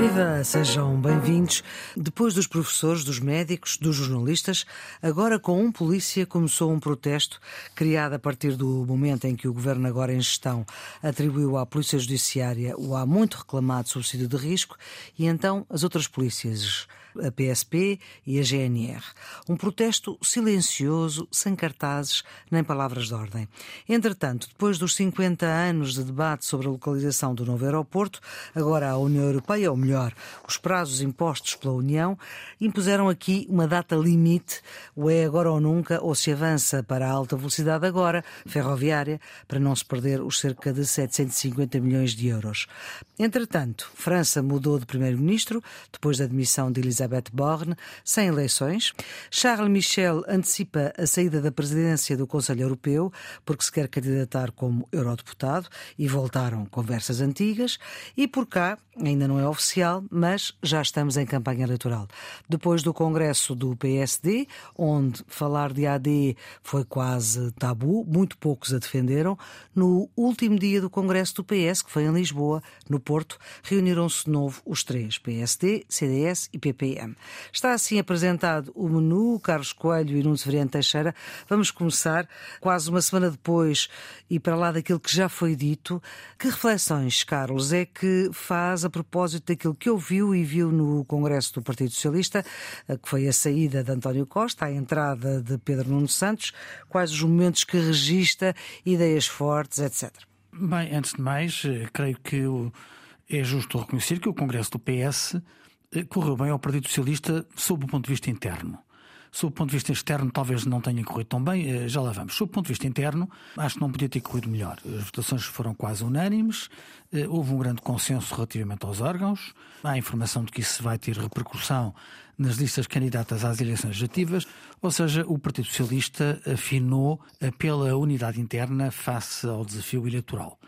Viva, sejam bem-vindos. Depois dos professores, dos médicos, dos jornalistas, agora com um polícia começou um protesto criado a partir do momento em que o governo, agora em gestão, atribuiu à Polícia Judiciária o há muito reclamado subsídio de risco e então as outras polícias a PSP e a GNR. Um protesto silencioso, sem cartazes nem palavras de ordem. Entretanto, depois dos 50 anos de debate sobre a localização do novo aeroporto, agora a União Europeia, ou melhor, os prazos impostos pela União, impuseram aqui uma data limite, ou é agora ou nunca, ou se avança para a alta velocidade agora, ferroviária, para não se perder os cerca de 750 milhões de euros. Entretanto, França mudou de primeiro-ministro, depois da admissão de Elisabeth Elisabeth Borne, sem eleições. Charles Michel antecipa a saída da presidência do Conselho Europeu porque se quer candidatar como eurodeputado e voltaram conversas antigas. E por cá, ainda não é oficial, mas já estamos em campanha eleitoral. Depois do congresso do PSD, onde falar de AD foi quase tabu, muito poucos a defenderam, no último dia do congresso do PS, que foi em Lisboa, no Porto, reuniram-se de novo os três, PSD, CDS e PP. Está assim apresentado o menu, Carlos Coelho e Nuno Severiano Teixeira. Vamos começar quase uma semana depois e para lá daquilo que já foi dito. Que reflexões, Carlos, é que faz a propósito daquilo que ouviu e viu no Congresso do Partido Socialista, que foi a saída de António Costa, a entrada de Pedro Nuno Santos, quais os momentos que registra, ideias fortes, etc. Bem, antes de mais, eh, creio que é justo reconhecer que o Congresso do PS correu bem ao Partido Socialista sob o ponto de vista interno. Sob o ponto de vista externo, talvez não tenha corrido tão bem, eh, já lá vamos. Sob o ponto de vista interno, acho que não podia ter corrido melhor. As votações foram quase unânimes, eh, houve um grande consenso relativamente aos órgãos, há informação de que isso vai ter repercussão nas listas candidatas às eleições legislativas, ou seja, o Partido Socialista afinou pela unidade interna face ao desafio eleitoral.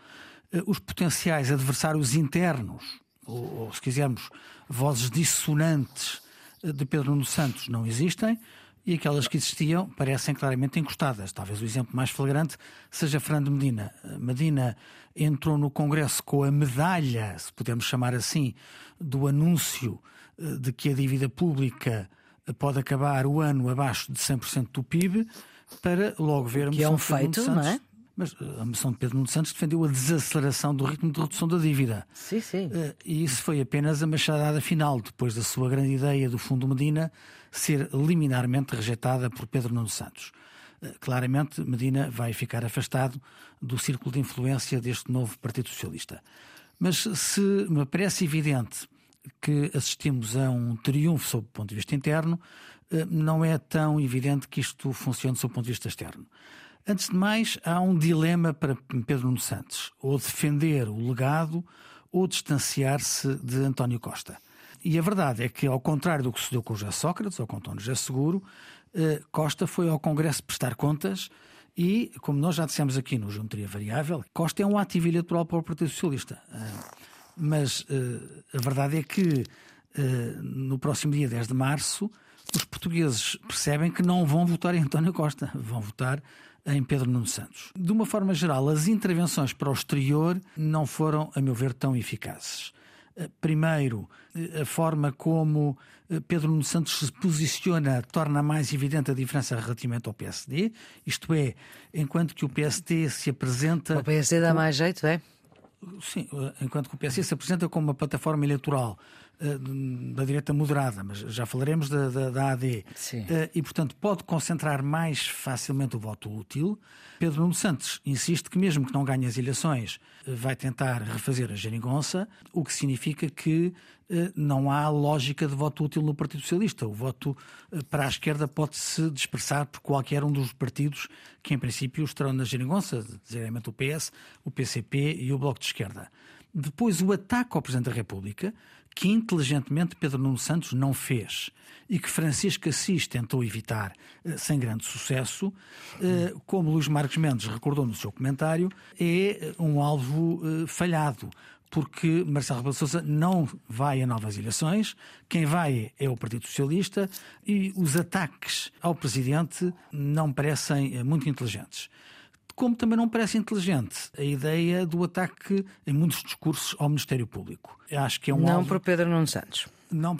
Os potenciais adversários internos, ou, ou se quisermos, vozes dissonantes de Pedro Nuno Santos não existem e aquelas que existiam parecem claramente encostadas. Talvez o exemplo mais flagrante seja Fernando Medina. Medina entrou no Congresso com a medalha, se podemos chamar assim, do anúncio eh, de que a dívida pública pode acabar o ano abaixo de 100% do PIB, para logo vermos. Que é um feito, não é? Mas eh, a moção de Pedro Nuno Santos defendeu a desaceleração do ritmo de redução da dívida. Sim, sim. Eh, e isso foi apenas a machadada final, depois da sua grande ideia do Fundo Medina ser liminarmente rejeitada por Pedro Nuno Santos. Eh, claramente, Medina vai ficar afastado do círculo de influência deste novo Partido Socialista. Mas se me parece evidente que assistimos a um triunfo sob o ponto de vista interno, não é tão evidente que isto funcione sob o ponto de vista externo. Antes de mais, há um dilema para Pedro Nuno Santos: ou defender o legado ou distanciar-se de António Costa. E a verdade é que, ao contrário do que sucedeu com o José Sócrates ou com António José Seguro, eh, Costa foi ao Congresso prestar contas e, como nós já dissemos aqui no Geometria Variável, Costa é um ativo eleitoral para o Partido Socialista. Eh, mas eh, a verdade é que no próximo dia 10 de março os portugueses percebem que não vão votar em António Costa, vão votar em Pedro Nuno Santos. De uma forma geral, as intervenções para o exterior não foram, a meu ver, tão eficazes. Eh, primeiro, eh, a forma como eh, Pedro Nuno Santos se posiciona torna mais evidente a diferença relativamente ao PSD, isto é, enquanto que o PSD se apresenta. O PSD dá mais jeito, é? Sim, enquanto que o PSD se apresenta como uma plataforma eleitoral da direita moderada, mas já falaremos da, da, da AD. Sim. Eh, e, portanto, pode concentrar mais facilmente o voto útil. Pedro Nuno Santos insiste que, mesmo que não ganhe as eleições, eh, vai tentar refazer a geringonça, o que significa que não há lógica de voto útil no Partido Socialista. O voto para a esquerda pode-se dispersar por qualquer um dos partidos que, em princípio, estarão na geringonça, designadamente o PS, o PCP e o Bloco de Esquerda. Depois, o ataque ao Presidente da República, que inteligentemente Pedro Nuno Santos não fez e que Francisco Assis tentou evitar eh, sem grande sucesso, eh, como Luís Marques Mendes recordou no seu comentário, é eh, um alvo falhado. Porque Marcelo Rebelo de Sousa não vai a novas eleições, quem vai é o Partido Socialista e os ataques ao Presidente não parecem muito inteligentes. Como também não parece inteligente a ideia do ataque em muitos discursos ao Ministério Público. Eu acho que é um não alvo... por Pedro Nuno Santos. Não,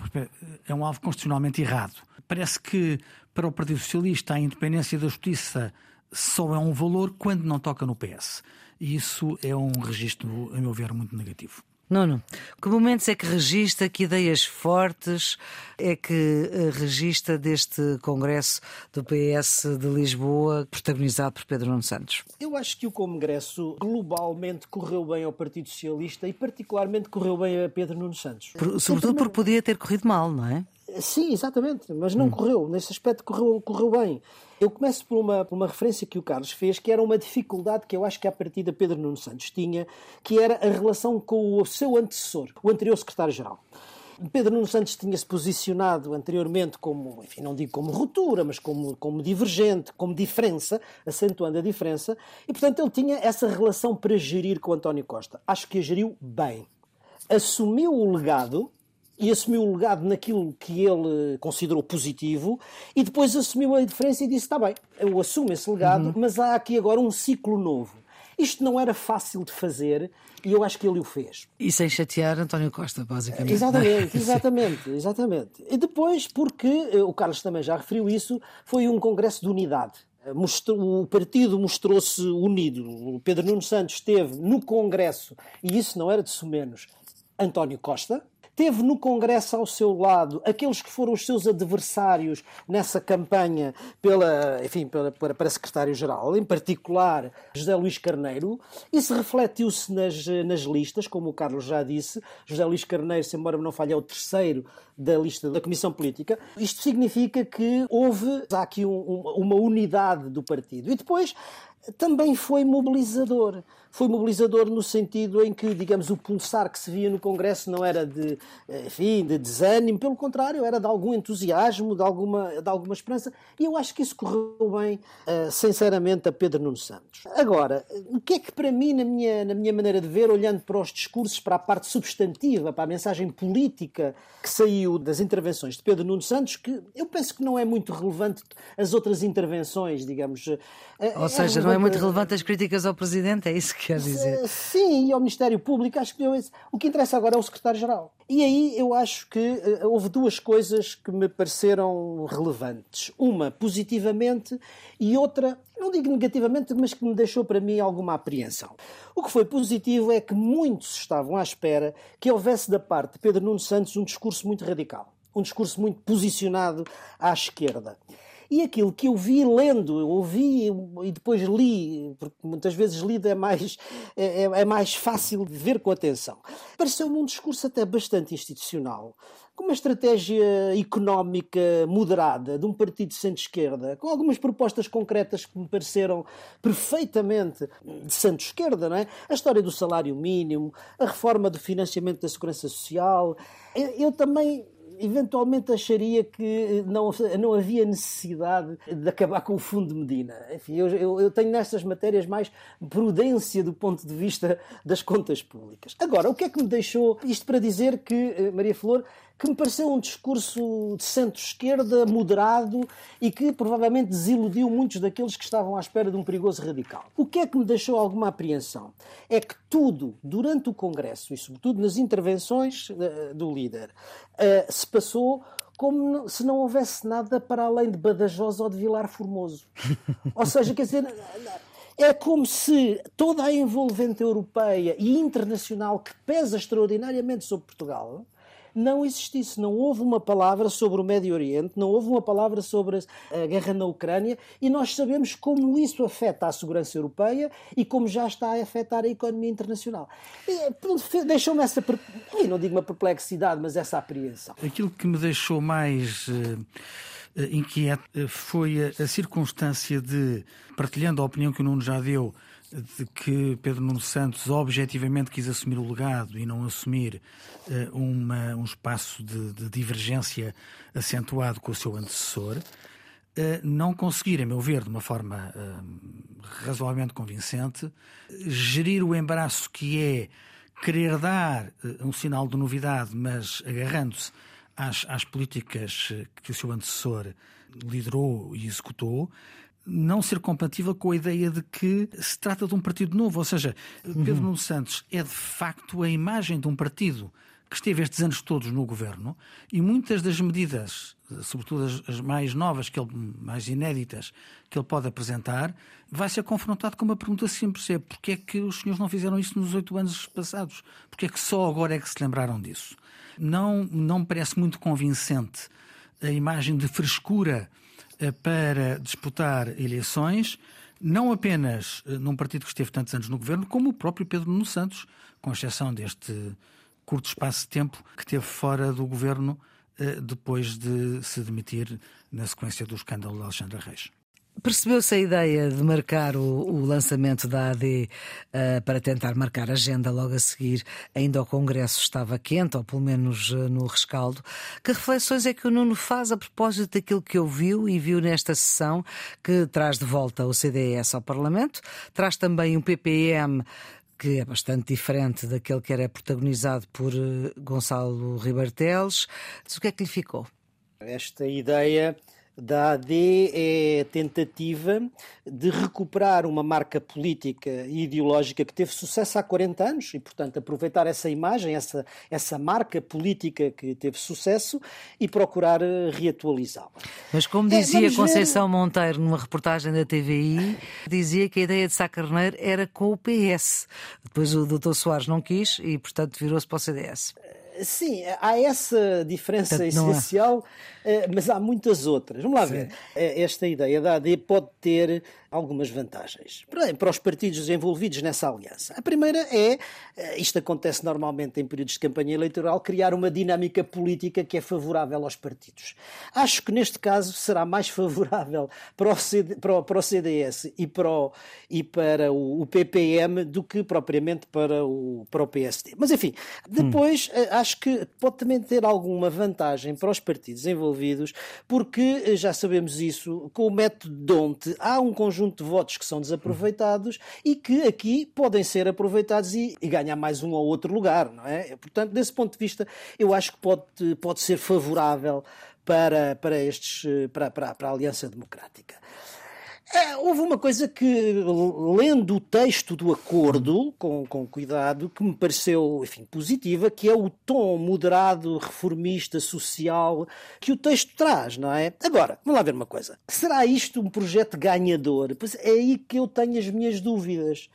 é um alvo constitucionalmente errado. Parece que para o Partido Socialista a independência da justiça só é um valor quando não toca no PS. E isso é um registro, a meu ver, muito negativo. Nuno, que momentos é que registra, que ideias fortes é que eh, registra deste Congresso do PS de Lisboa, protagonizado por Pedro Nuno Santos? Eu acho que o Congresso globalmente correu bem ao Partido Socialista e particularmente correu bem a Pedro Nuno Santos. Por, sobretudo porque podia ter corrido mal, não é? Sim, exatamente, mas não hum. correu. Nesse aspecto correu, correu bem. Eu começo por uma, por uma referência que o Carlos fez, que era uma dificuldade que eu acho que a partir da Pedro Nuno Santos tinha, que era a relação com o seu antecessor, o anterior secretário-geral. Pedro Nuno Santos tinha-se posicionado anteriormente como, enfim, não digo como ruptura, mas como, como divergente, como diferença, acentuando a diferença, e portanto ele tinha essa relação para gerir com António Costa. Acho que a geriu bem. Assumiu o legado, e assumiu o legado naquilo que ele considerou positivo e depois assumiu a diferença e disse: está bem, eu assumo esse legado, uhum. mas há aqui agora um ciclo novo. Isto não era fácil de fazer e eu acho que ele o fez. E sem chatear António Costa, basicamente. Exatamente, exatamente, exatamente. E depois, porque eh, o Carlos também já referiu isso, foi um congresso de unidade. Mostrou, o partido mostrou-se unido. O Pedro Nuno Santos esteve no Congresso, e isso não era de sumenos, António Costa, Teve no Congresso ao seu lado aqueles que foram os seus adversários nessa campanha pela, enfim, para, para, para secretário-geral, em particular José Luís Carneiro. Isso refletiu-se nas, nas listas, como o Carlos já disse. José Luís Carneiro, se embora não falhe, é o terceiro da lista da Comissão Política. Isto significa que houve há aqui um, uma unidade do partido. E depois também foi mobilizador. Foi mobilizador no sentido em que, digamos, o pulsar que se via no Congresso não era de, enfim, de desânimo, pelo contrário, era de algum entusiasmo, de alguma, de alguma esperança, e eu acho que isso correu bem, uh, sinceramente, a Pedro Nuno Santos. Agora, o que é que para mim, na minha, na minha maneira de ver, olhando para os discursos, para a parte substantiva, para a mensagem política que saiu das intervenções de Pedro Nuno Santos, que eu penso que não é muito relevante as outras intervenções, digamos. Eh, Ou é seja, não é muito relevante as críticas ao Presidente, é isso que quer dizer? Sim, e ao Ministério Público, acho que o que interessa agora é o Secretário-Geral. E aí eu acho que uh, houve duas coisas que me pareceram relevantes. Uma positivamente e outra, não digo negativamente, mas que me deixou para mim alguma apreensão. O que foi positivo é que muitos estavam à espera que houvesse da parte de Pedro Nuno Santos um discurso muito radical, um discurso muito posicionado à esquerda. E aquilo que eu vi lendo, eu ouvi e depois li, porque muitas vezes lido é mais, é, é, é mais fácil de ver com atenção, pareceu-me um discurso até bastante institucional, com uma estratégia económica moderada de um partido de centro-esquerda, com algumas propostas concretas que me pareceram perfeitamente de centro-esquerda, não é? A história do salário mínimo, a reforma do financiamento da segurança social. Eu, eu também eventualmente acharia que eh, não, não havia necessidade de acabar com o fundo de Medina. Enfim, eu, eu, eu, tenho nestas matérias mais prudência do ponto de vista das contas públicas. Agora, o que é que me deixou isto para dizer que, eh, Maria Flor, que me pareceu um discurso de centro-esquerda, moderado e que provavelmente desiludiu muitos daqueles que estavam à espera de um perigoso radical. O que é que me deixou alguma apreensão? É que tudo, durante o Congresso e sobretudo nas intervenções uh, do líder, uh, se passou como se não houvesse nada para além de Badajoz ou de Vilar Formoso. ou seja, quer dizer é como se toda a envolvente europeia e internacional que pesa extraordinariamente sobre Portugal não existisse. Não houve uma palavra sobre o Médio Oriente, não houve uma palavra sobre a guerra na Ucrânia e nós sabemos como isso afeta a segurança europeia e como já está a afetar a economia internacional. Deixou-me essa, não digo uma perplexidade, mas essa apreensão. Aquilo que me deixou mais. Uh inquieto foi a, circunstância de, partilhando a opinião que o Nuno já deu, de que Pedro Nuno Santos objetivamente quis assumir o legado e não assumir uh, uma, um espaço de, de, divergência acentuado com o seu antecessor, uh, não conseguir, a meu ver, de uma forma uh, razoavelmente convincente, gerir o embaraço que é querer dar um sinal de novidade, mas agarrando-se às, às políticas que o seu antecessor liderou e executou, não ser compatível com a ideia de que se trata de um partido novo. Ou seja, Pedro uhum. Nuno Santos é de facto a imagem de um partido que esteve estes anos todos no governo e muitas das medidas, sobretudo as, as, mais novas, que ele, mais inéditas, que ele pode apresentar, vai ser confrontado com uma pergunta simples: é porque é que os senhores não fizeram isso nos oito anos passados? Porque é que só agora é que se lembraram disso? Não, não me parece muito convincente a imagem de frescura para disputar eleições, não apenas eh, num partido que esteve tantos anos no governo, como o próprio Pedro Nuno Santos, com exceção deste curto espaço de tempo que teve fora do governo eh, depois de se demitir na sequência do escândalo de Alexandre Reis. Percebeu-se a ideia de marcar o, o lançamento da AD uh, eh, para tentar marcar a agenda logo a seguir, ainda o Congresso estava quente, ou pelo menos uh, no rescaldo. Que reflexões é que o Nuno faz a propósito daquilo que ouviu e viu nesta sessão, que traz de volta o CDS ao Parlamento, traz também um PPM que é bastante diferente daquele que era protagonizado por eh, Gonçalo Ribarteles. o que é que lhe ficou? Esta ideia da AD é a tentativa de recuperar uma marca política e ideológica que teve sucesso há 40 anos e, portanto, aproveitar essa imagem, essa, essa marca política que teve sucesso e procurar eh, reatualizá-la. Mas, como é, dizia é, Conceição ver... Monteiro numa reportagem da TVI, dizia que a ideia de Sá Carneiro era com o PS. Depois o Dr. Soares não quis e, portanto, virou-se para o CDS. Sim, há essa diferença Portanto, essencial, eh, mas há muitas outras. Vamos lá Sim. ver. Eh, esta ideia da AD pode ter algumas vantagens para os partidos envolvidos nessa aliança. A primeira é, eh, isto acontece normalmente em períodos de campanha eleitoral, criar uma dinâmica política que é favorável aos partidos. Acho que neste caso será mais favorável para o, CD, para o, para o CDS e para o, e para o, PPM do que propriamente para o, para o PSD. Mas enfim, depois hum. acho que pode também ter alguma vantagem para os partidos envolvidos, porque eh, já sabemos isso, com o método Donte há um conjunto conjunto de votos que são desaproveitados e que aqui podem ser aproveitados e, e ganhar mais um ou outro lugar, não é? Portanto, desse ponto de vista, eu acho que pode, pode ser favorável para, para, estes, para, para, para a Aliança Democrática. É, houve uma coisa que, lendo o texto do acordo, com, com cuidado, que me pareceu, enfim, positiva, que é o tom moderado, reformista, social, que o texto traz, não é? Agora, vamos lá ver uma coisa. Será isto um projeto ganhador? Pois é aí que eu tenho as minhas dúvidas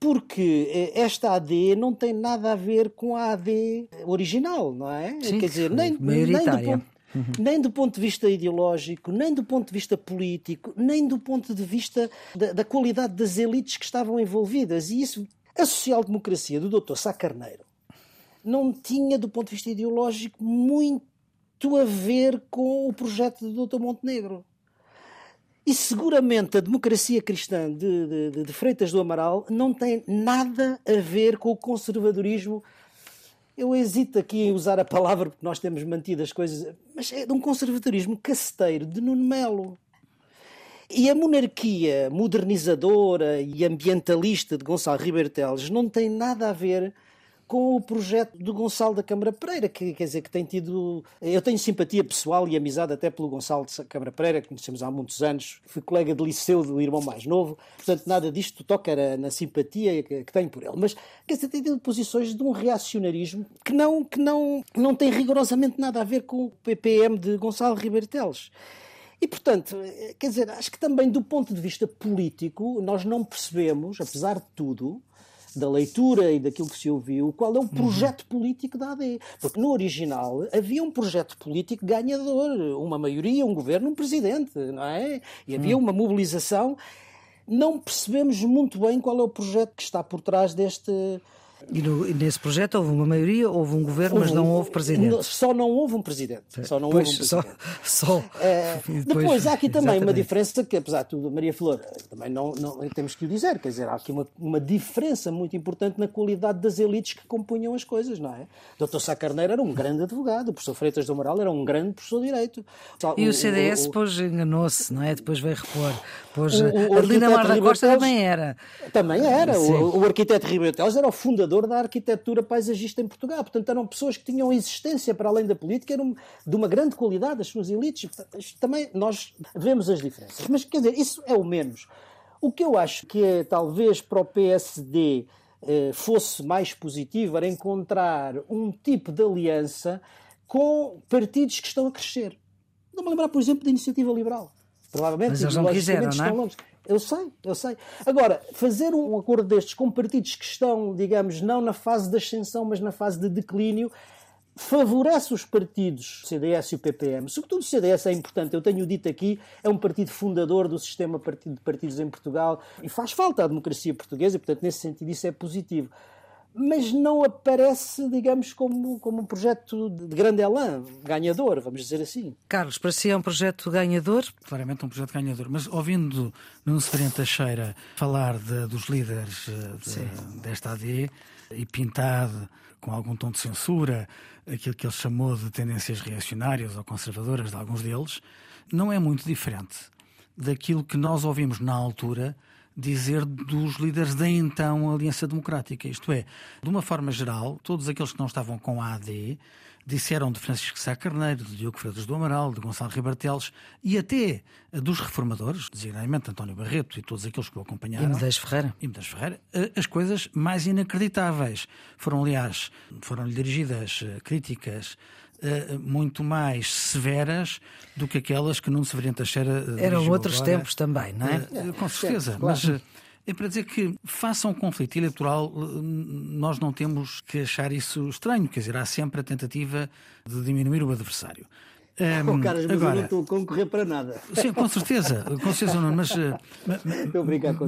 porque eh, esta AD não tem nada a ver com a AD original, não é? Sim, Quer dizer, nem, nem do ponto, Uhum. Nem do ponto de vista ideológico, nem do ponto de vista político, nem do ponto de vista da, da qualidade das elites que estavam envolvidas. E isso, a social-democracia do Dr. Sá Carneiro não tinha, do ponto de vista ideológico, muito a ver com o projeto do Dr. Montenegro. E seguramente a democracia cristã de, de, de, Freitas do Amaral não tem nada a ver com o conservadorismo eu hesito aqui em usar a palavra porque nós temos mantido as coisas, mas é de um conservadorismo caceteiro de Nuno Melo. E a monarquia modernizadora e ambientalista de Gonçalo Ribeiro Teles não tem nada a ver com o projeto do Gonçalo da Câmara Pereira, que quer dizer que tem tido. Eu tenho simpatia pessoal e amizade até pelo Gonçalo da Câmara Pereira, que conhecemos há muitos anos, fui colega de liceu do irmão mais novo, portanto nada disto toca na simpatia que, tenho por ele. Mas quer dizer, tem tido posições de um reacionarismo que não, que não, não tem rigorosamente nada a ver com o PPM de Gonçalo Ribeiro Teles. E, portanto, quer dizer, acho que também do ponto de vista político, nós não percebemos, apesar de tudo, da leitura e daquilo que se ouviu, qual é o projeto político da AD. Porque no original havia um projeto político ganhador, uma maioria, um governo, um presidente, não é? E havia uma mobilização. Não percebemos muito bem qual é o projeto que está por trás deste, e, no, e, nesse projeto houve uma maioria, houve um governo, houve, mas não houve presidente. Só não houve um presidente. Só não pois, houve um presidente. Só, só. É, depois, depois, há aqui também exatamente. uma diferença que, apesar de tudo, Maria Flor, também não, não temos que o dizer, quer dizer, há aqui uma, uma diferença muito importante na qualidade das elites que compunham as coisas, não é? O Dr. Sá Carneiro era um grande advogado, o professor Freitas do Moral era um grande professor de Direito. E o, o CDS o, depois enganou-se, não é? Depois veio repor. Depois, o, o, Adelina Mar da Costa também era. Também era. O, o arquiteto Ribeiro Teles era o fundador fundador da arquitetura paisagista em Portugal. Portanto, eram pessoas que tinham existência para além da política, eram de uma grande qualidade, as suas elites. Também nós vemos as diferenças. Mas, quer dizer, isso é o menos. O que eu acho que é, talvez, para o PSD eh, fosse mais positivo era encontrar um tipo de aliança com partidos que estão a crescer. Vou-me lembrar, por exemplo, da Iniciativa Liberal. Provavelmente, Mas eles não quiseram, não é? Eu sei, eu sei. Agora, fazer um acordo destes com partidos que estão, digamos, não na fase de ascensão, mas na fase de declínio, favorece os partidos, CDS e o PPM. Sobretudo o CDS é importante, eu tenho dito aqui, é um partido fundador do sistema de partidos em Portugal e faz falta à democracia portuguesa e, portanto, nesse sentido, isso é positivo mas não aparece, digamos, como, como um projeto de grande elan, ganhador, vamos dizer assim. Carlos, para si é um projeto ganhador? Claramente um projeto ganhador, mas ouvindo Nuno Severino Teixeira falar de, dos líderes eh, de, desta AD e pintado com algum tom de censura aquilo que ele chamou de tendências reacionárias ou conservadoras de alguns deles, não é muito diferente daquilo que nós ouvimos na altura dizer dos líderes da então Aliança Democrática. Isto é, de uma forma geral, todos aqueles que não estavam com a AD disseram de Francisco Sá Carneiro, de Diogo Freitas do Amaral, de Gonçalo Ribarteles e até dos reformadores, designadamente António Barreto e todos aqueles que o acompanharam. E Medeiros Ferreira. E Medeiros Ferreira. Eh, as coisas mais inacreditáveis. Foram, aliás, foram-lhe dirigidas eh, críticas uh, muito mais severas do que aquelas que Nuno Severino Teixeira uh, Eram outros agora. tempos também, não é? Uh, com certeza, claro. mas é para dizer que, faça um conflito eleitoral, nós não temos que achar isso estranho, quer dizer, há sempre a tentativa de diminuir o adversário. Um, oh, caras, mas agora, eu não estou a concorrer para nada. Sim, com certeza, com certeza não, mas, estou a brincar com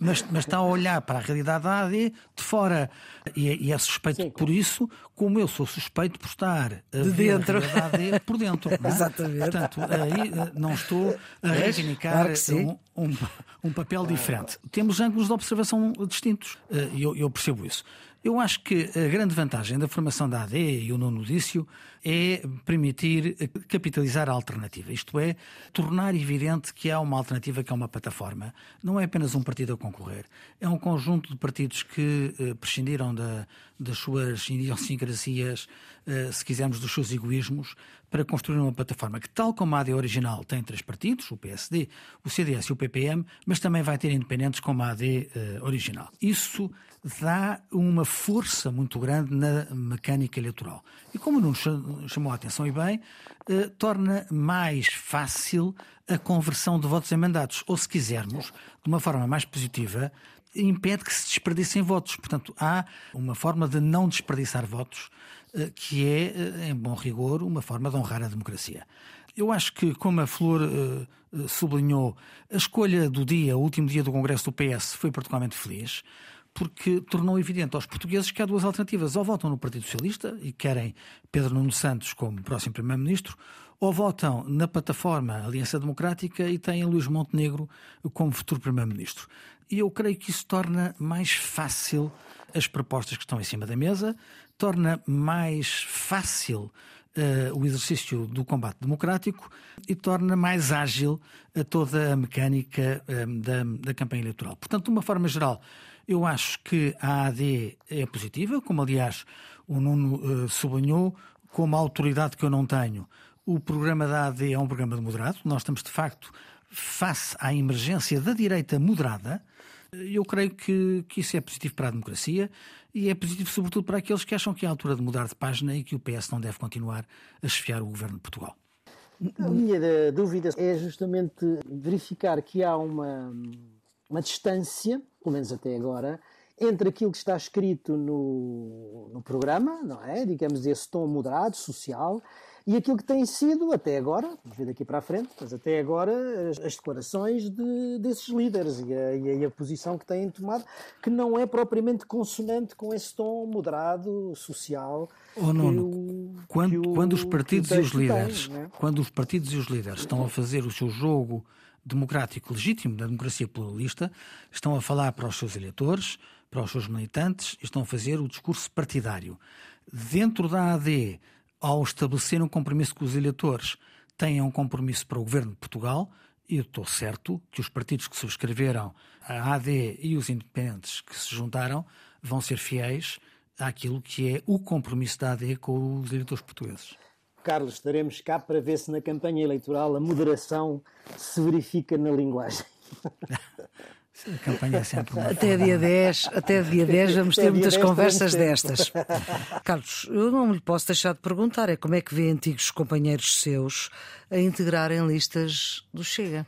mas, mas está a olhar para a realidade da AD de fora e é, e é suspeito sim, por isso, como eu sou suspeito por estar de dentro da AD por dentro. Não é? Exatamente. Portanto, aí eh, não estou a reivindicar claro um, um, um, papel diferente. Temos ângulos de observação distintos eh, e eu, eu percebo isso. Eu acho que a grande vantagem da formação da AD, e o nono disse é permitir capitalizar a alternativa. Isto é, tornar evidente que há uma alternativa que é uma plataforma. Não é apenas um partido a concorrer. É um conjunto de partidos que eh, prescindiram da, das suas idiosincrasias, eh, se quisermos, dos seus egoísmos, para construir uma plataforma que, tal como a AD original, tem três partidos, o PSD, o CDS e o PPM, mas também vai ter independentes como a AD eh, original. Isso dá uma força muito grande na mecânica eleitoral. E como não chamou a atenção e bem, eh, torna mais fácil a conversão de votos em mandatos. Ou, se quisermos, de uma forma mais positiva, impede que se desperdicem votos. Portanto, há uma forma de não desperdiçar votos eh, que é, eh, em bom rigor, uma forma de honrar a democracia. Eu acho que, como a Flor uh, sublinhou, a escolha do dia, o último dia do Congresso do PS, foi particularmente feliz porque tornou evidente aos portugueses que há duas alternativas. Ou votam no Partido Socialista e querem Pedro Nuno Santos como próximo Primeiro-Ministro, ou votam na plataforma Aliança Democrática e têm Luís Montenegro como futuro Primeiro-Ministro. E eu creio que isso torna mais fácil as propostas que estão em cima da mesa, torna mais fácil Uh, o exercício do combate democrático e torna mais ágil uh, toda a mecânica uh, da, da campanha eleitoral. Portanto, de uma forma geral, eu acho que a AD é positiva, como aliás o Nuno uh, sublinhou, com uma autoridade que eu não tenho. O programa da AD é um programa de moderado. Nós estamos, de facto, face à emergência da direita moderada. Eu creio que, que isso é positivo para a democracia e é positivo, sobretudo, para aqueles que acham que é a altura de mudar de página e que o PS não deve continuar a chefiar o governo de Portugal. A minha dúvida é justamente verificar que há uma, uma distância pelo menos até agora, entre aquilo que está escrito no, no programa, não é? Digamos, esse tom moderado, social, e aquilo que tem sido até agora, vamos ver daqui para a frente, mas até agora as, as declarações de, desses líderes e a, e a, posição que têm tomado, que não é propriamente consonante com esse tom moderado, social. Oh, Nuno, quando, o, quando os partidos e os líderes, tem, é? quando os partidos e os líderes estão a fazer o seu jogo democrático legítimo da democracia pluralista, estão a falar para os seus eleitores, para os seus militantes, estão a fazer o discurso partidário. Dentro da AD, ao estabelecer um compromisso com os eleitores, têm um compromisso para o governo de Portugal, eu estou certo que os partidos que subscreveram a AD e os independentes que se juntaram vão ser fiéis àquilo que é o compromisso da AD com os eleitores portugueses. Carlos, estaremos cá para ver se na campanha eleitoral a moderação se verifica na linguagem. A campanha é sempre uma Até dia 10, até dia 10 vamos ter muitas conversas destas. Carlos, eu não lhe posso deixar de perguntar é como é que vê antigos companheiros seus a integrarem listas do Chega?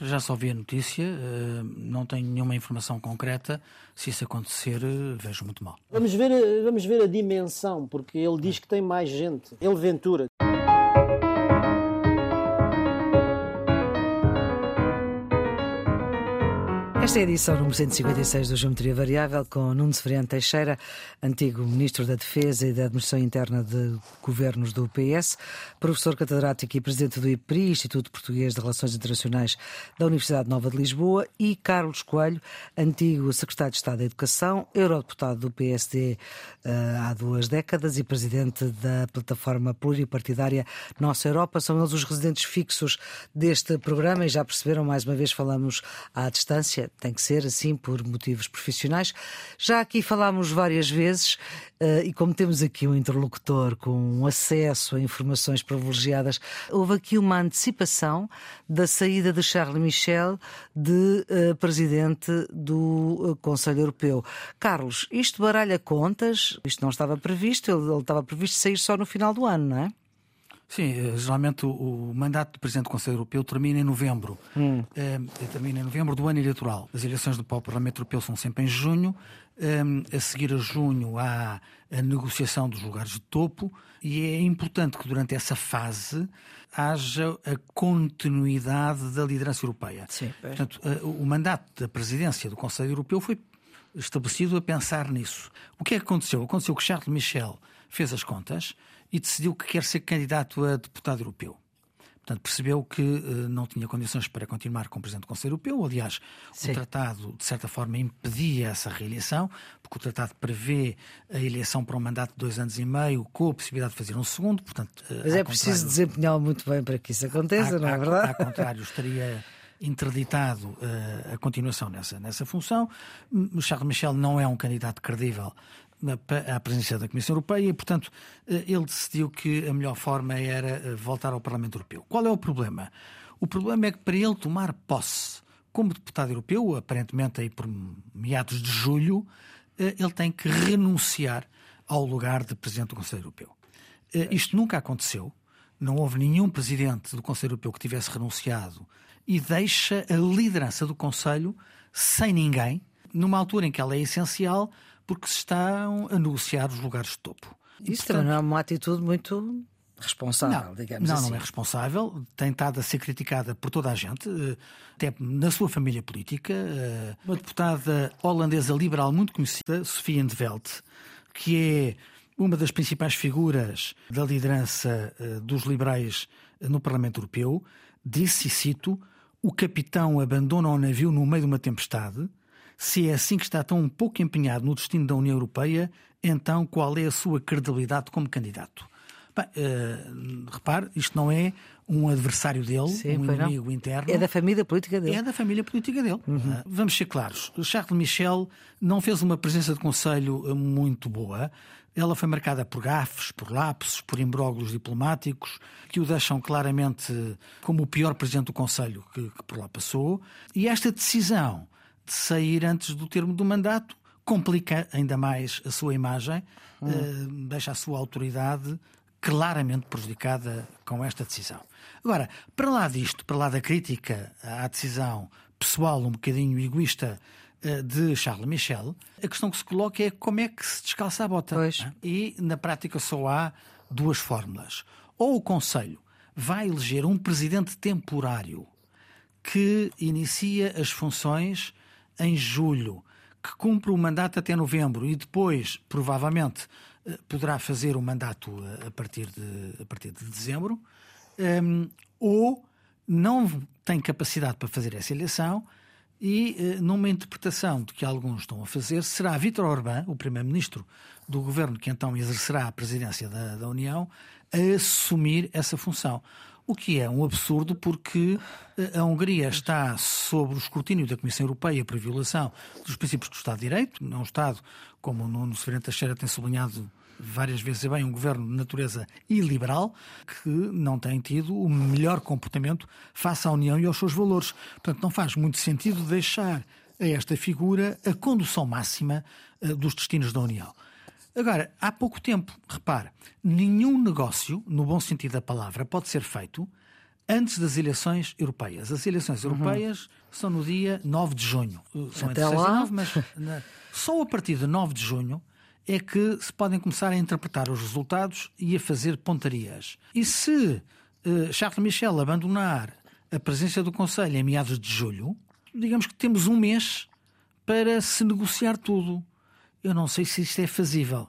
Já só vi a notícia, eh, não tenho nenhuma informação concreta. Se isso acontecer, eh, vejo muito mal. Vamos ver, vamos ver a dimensão, porque ele diz que tem mais gente. Ele Ventura. Esta é a edição número 156 do Geometria Variável com Nuno Severiano Teixeira, antigo Ministro da Defesa e da Administração Interna de Governos do PS, professor catedrático e presidente do IPRI, Instituto Português de Relações Internacionais da Universidade Nova de Lisboa, e Carlos Coelho, antigo Secretário de Estado da Educação, eurodeputado do PSD eh, há duas décadas e presidente da plataforma pluripartidária Nossa Europa. São eles os residentes fixos deste programa e já perceberam, mais uma vez falamos à distância tem que ser assim por motivos profissionais. Já aqui falámos várias vezes, uh, e como temos aqui um interlocutor com acesso a informações privilegiadas, houve aqui uma antecipação da saída de Charles Michel de uh, presidente do uh, Conselho Europeu. Carlos, isto baralha contas, isto não estava previsto, ele, ele estava previsto sair só no final do ano, não é? Sim, eh, geralmente o, o, mandato do Presidente do Conselho Europeu termina em novembro. Hum. Eh, termina em novembro do ano eleitoral. As eleições do Parlamento Europeu são sempre em junho. Eh, a seguir a junho há a negociação dos lugares de topo e é importante que durante essa fase haja a continuidade da liderança europeia. Sim, Portanto, o mandato da presidência do Conselho Europeu foi estabelecido a pensar nisso. O que é que aconteceu? Aconteceu que Charles Michel fez as contas e decidiu que quer ser candidato a deputado europeu. Portanto, percebeu que uh, não tinha condições para continuar como Presidente do Conselho Europeu. Aliás, Sim. o tratado, de certa forma, impedia essa reeleição, porque o tratado prevê a eleição para um mandato de dois anos e meio, com a possibilidade de fazer um segundo. Portanto, uh, Mas é preciso desempenhá-lo muito bem para que isso aconteça, não é verdade? Ao contrário, estaria interditado uh, a continuação nessa, nessa função. Charles Michel não é um candidato credível à presença da Comissão Europeia e, portanto, eh, ele decidiu que a melhor forma era eh, voltar ao Parlamento Europeu. Qual é o problema? O problema é que para ele tomar posse como deputado europeu, aparentemente aí por meados de julho, eh, ele tem que renunciar ao lugar de Presidente do Conselho Europeu. Isto nunca aconteceu. Não houve nenhum presidente do Conselho Europeu que tivesse renunciado e deixa a liderança do Conselho sem ninguém, numa altura em que ela é essencial porque se estão a negociar os lugares de topo. Isso portanto, também não é uma atitude muito responsável, não, digamos não, assim. Não, não é responsável. Tem estado a ser criticada por toda a gente, eh, até na sua família política. Eh, uma deputada holandesa liberal muito conhecida, Sofia Indeveld, que é uma das principais figuras da liderança eh, dos liberais no Parlamento Europeu, disse, e cito, o capitão abandona o navio no meio de uma tempestade se é assim que está tão pouco empenhado no destino da União Europeia, então qual é a sua credibilidade como candidato? Bem, uh, repare, isto não é um adversário dele, Sim, um inimigo não. interno. É da família política dele. É da família política dele. Uhum. Uh, vamos ser claros. Charles Michel não fez uma presença de Conselho muito boa. Ela foi marcada por gafes, por lapsos, por imbróglios diplomáticos, que o deixam claramente como o pior presidente do Conselho que, que por lá passou. E esta decisão de sair antes do termo do mandato, complica ainda mais a sua imagem, hum. uh, deixa a sua autoridade claramente prejudicada com esta decisão. Agora, para lá disto, para lá da crítica à decisão pessoal um bocadinho egoísta uh, de Charles Michel, a questão que se coloca é como é que se descalça a bota. Pois. E, na prática, só há duas fórmulas. Ou o Conselho vai eleger um presidente temporário que inicia as funções em julho, que cumpre o mandato até novembro e depois, provavelmente, eh, poderá fazer o mandato a partir de, a partir de dezembro, um, ou não tem capacidade para fazer essa eleição E, eh, numa interpretação de que alguns estão a fazer, será Vítor Orbán, o primeiro-ministro do governo que então exercerá a presidência da, da União, a assumir essa função. O que é um absurdo porque eh, a Hungria está sob o escrutínio da Comissão Europeia por violação dos princípios do Estado de Direito. É um Estado, como o Nuno Severino Teixeira tem sublinhado várias vezes bem, um governo de natureza iliberal que não tem tido o melhor comportamento face à União e aos seus valores. Portanto, não faz muito sentido deixar a esta figura a condução máxima eh, dos destinos da União. Agora, há pouco tempo, repare, nenhum negócio, no bom sentido da palavra, pode ser feito antes das eleições europeias. As eleições uhum. europeias são no dia 9 de junho. São Até entre 6 lá. e 9, mas na, só a partir de 9 de junho é que se podem começar a interpretar os resultados e a fazer pontarias. E se uh, Charles Michel abandonar a presença do Conselho em meados de julho, digamos que temos um mês para se negociar tudo. Eu não sei se isto é fazível.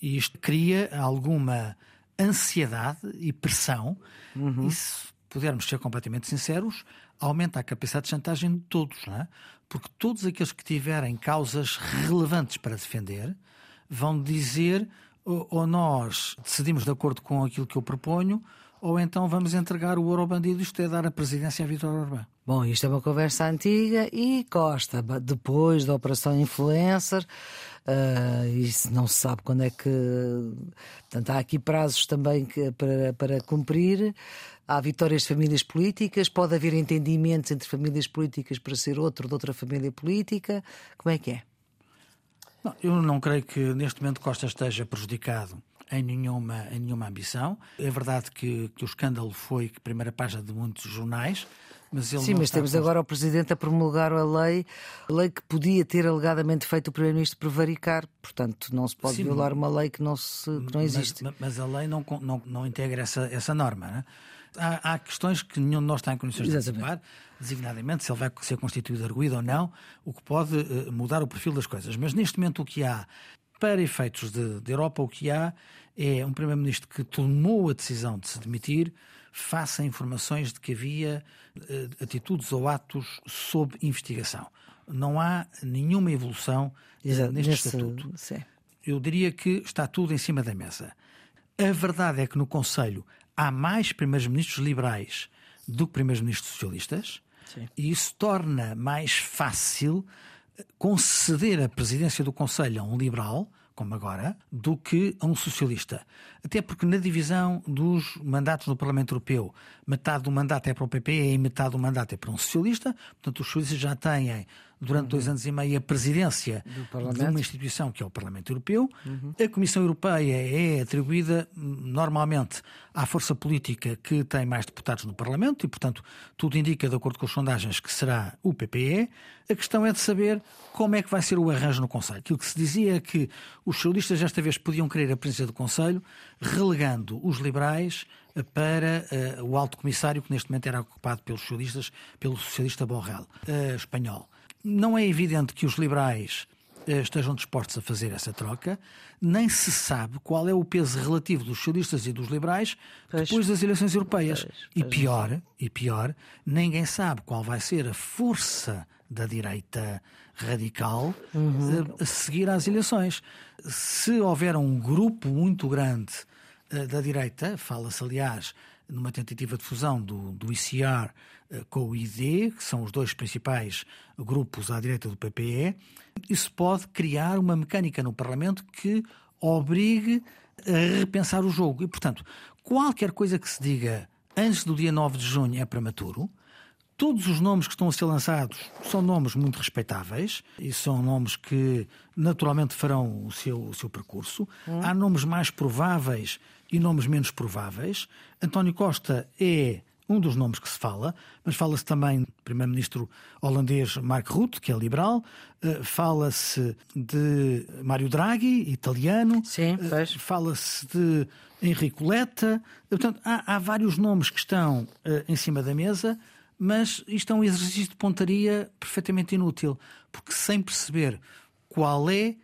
E isto cria alguma ansiedade e pressão. Uhum. E se pudermos ser completamente sinceros, aumenta a capacidade de chantagem de todos, não é? Porque todos aqueles que tiverem causas relevantes para defender vão dizer ou nós decidimos de acordo com aquilo que eu proponho, ou então vamos entregar o bandido isto é dar a presidência a Vítor Orbán. Bom, isto é uma conversa antiga e Costa, depois da Operação Influencer, uh, e não se sabe quando é que. Portanto, há aqui prazos também que, para, para cumprir. Há vitórias de famílias políticas, pode haver entendimentos entre famílias políticas para ser outro de outra família política. Como é que é? Não, eu não creio que neste momento Costa esteja prejudicado em nenhuma, em nenhuma ambição. É verdade que, que o escândalo foi primeira página de muitos jornais. Mas Sim, mas temos agora o Presidente a promulgar a lei, a lei que podia ter alegadamente feito o Primeiro-Ministro prevaricar. Portanto, não se pode Sim, violar uma lei que não, se, que não existe. Mas, mas, a lei não, não, não integra essa, essa norma. Né? Há, há, questões que nenhum de nós está em condições Exatamente. de antecipar, designadamente se ele vai ser constituído arguído ou não, o que pode uh, mudar o perfil das coisas. Mas neste momento o que há, para efeitos de, de Europa, o que há é um Primeiro-Ministro que tomou a decisão de se demitir face a informações de que havia uh, atitudes ou atos sob investigação. Não há nenhuma evolução uh, Exato, neste nesse, estatuto. Sim. Eu diria que está tudo em cima da mesa. A verdade é que no Conselho há mais primeiros-ministros liberais do que primeiros-ministros socialistas, Sim. e isso torna mais fácil conceder a presidência do Conselho a um liberal, como agora, do que a um socialista. Até porque na divisão dos mandatos no Parlamento Europeu, metade do mandato é para o PP e metade do mandato é para um socialista, portanto os socialistas já têm durante uhum. dois anos e meio a presidência de uma instituição que é o Parlamento Europeu. Uhum. A Comissão Europeia é atribuída normalmente à força política que tem mais deputados no Parlamento e, portanto, tudo indica, de acordo com as sondagens, que será o PPE. A questão é de saber como é que vai ser o arranjo no Conselho. Aquilo que se dizia é que os socialistas desta vez podiam querer a presidência do Conselho, relegando os liberais para uh, o alto comissário, que neste momento era ocupado pelos socialistas, pelo socialista Borrell, uh, espanhol não é evidente que os liberais eh, estejam dispostos a fazer essa troca, nem se sabe qual é o peso relativo dos socialistas e dos liberais pois, depois das eleições europeias. Pois, pois. E pior, e pior, ninguém sabe qual vai ser a força da direita radical uhum. a, a seguir às eleições. Se houver um grupo muito grande uh, da direita, fala-se aliás numa tentativa de fusão do, do ICR eh, com o ID, que são os dois principais grupos à direita do PPE, isso pode criar uma mecânica no Parlamento que obrigue a repensar o jogo. E, portanto, qualquer coisa que se diga antes do dia 9 de junho é prematuro. Todos os nomes que estão a ser lançados são nomes muito respeitáveis e são nomes que naturalmente farão o seu, o seu percurso. Hum. Há nomes mais prováveis e nomes menos prováveis. António Costa é um dos nomes que se fala, mas fala-se também do primeiro-ministro holandês Mark Rutte, que é liberal, uh, fala-se de Mário Draghi, italiano, uh, fala-se de Enrico Letta. Portanto, há, há, vários nomes que estão em cima da mesa, mas isto é um exercício de pontaria perfeitamente inútil, porque sem perceber qual é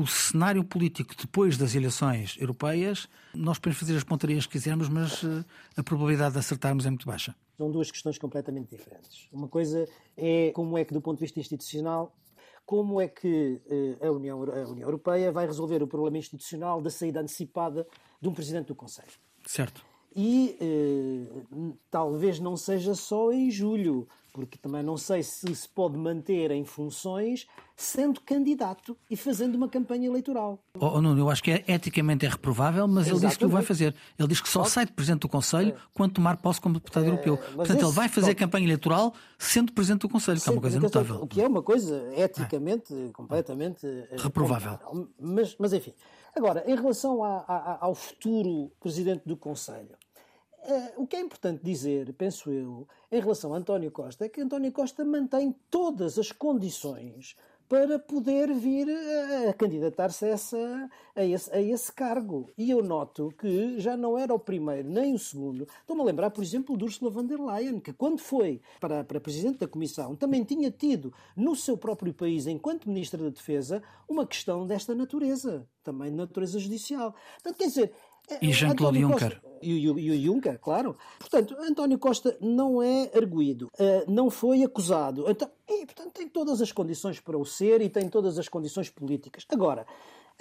o cenário político depois das eleições europeias, nós podemos fazer as pontarias que quisermos, mas eh, a probabilidade de acertarmos é muito baixa. São duas questões completamente diferentes. Uma coisa é como é que, do ponto de vista institucional, como é que a União, a União Europeia vai resolver o problema institucional da saída antecipada de um presidente do Conselho. Certo. E eh, talvez não seja só em julho, porque também não sei se se pode manter em funções sendo candidato e fazendo uma campanha eleitoral. Oh, oh Nuno, eu acho que é, eticamente é reprovável, mas Exatamente. ele disse que o vai fazer. Ele diz que só sai de Presidente do Conselho é. quando tomar posse como deputado é, europeu. Portanto, ele vai fazer campanha eleitoral sendo Presidente do Conselho, que é uma coisa notável. O que é uma coisa eticamente é. completamente eh, reprovável. Mas, mas enfim. Agora, em relação a, a, ao futuro Presidente do Conselho, Uh, o que é importante dizer, penso eu, em relação a António Costa, é que António Costa mantém todas as condições para poder vir a, candidatar-se a, a, esse, a esse cargo. E eu noto que já não era o primeiro nem o segundo. Estou-me a lembrar, por exemplo, de Ursula von der Leyen, que quando foi para, para Presidente da Comissão também tinha tido no seu próprio país, enquanto Ministra da Defesa, uma questão desta natureza, também de natureza judicial. Portanto, quer dizer, e Jean-Claude Juncker. E o, Juncker, claro. Portanto, António Costa não é arguído, uh, não foi acusado. Então, e, portanto, tem todas as condições para o ser e tem todas as condições políticas. Agora,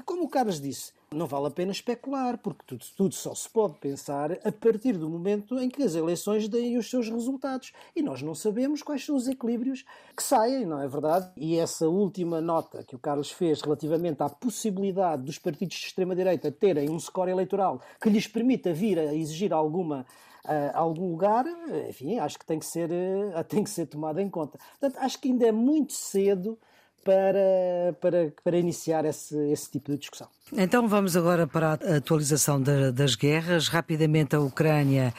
como o Carlos disse, não vale a pena especular, porque tudo, tudo, só se pode pensar a partir do momento em que as eleições deem os seus resultados. E nós não sabemos quais são os equilíbrios que saem, não é verdade? E essa última nota que o Carlos fez relativamente à possibilidade dos partidos de extrema-direita terem um score eleitoral que lhes permita vir a exigir alguma a algum lugar, enfim, acho que tem que ser, eh, tem que ser tomado em conta. Portanto, acho que ainda é muito cedo para, para, para iniciar esse, esse tipo de discussão. Então vamos agora para a atualização da, das guerras. Rapidamente a Ucrânia,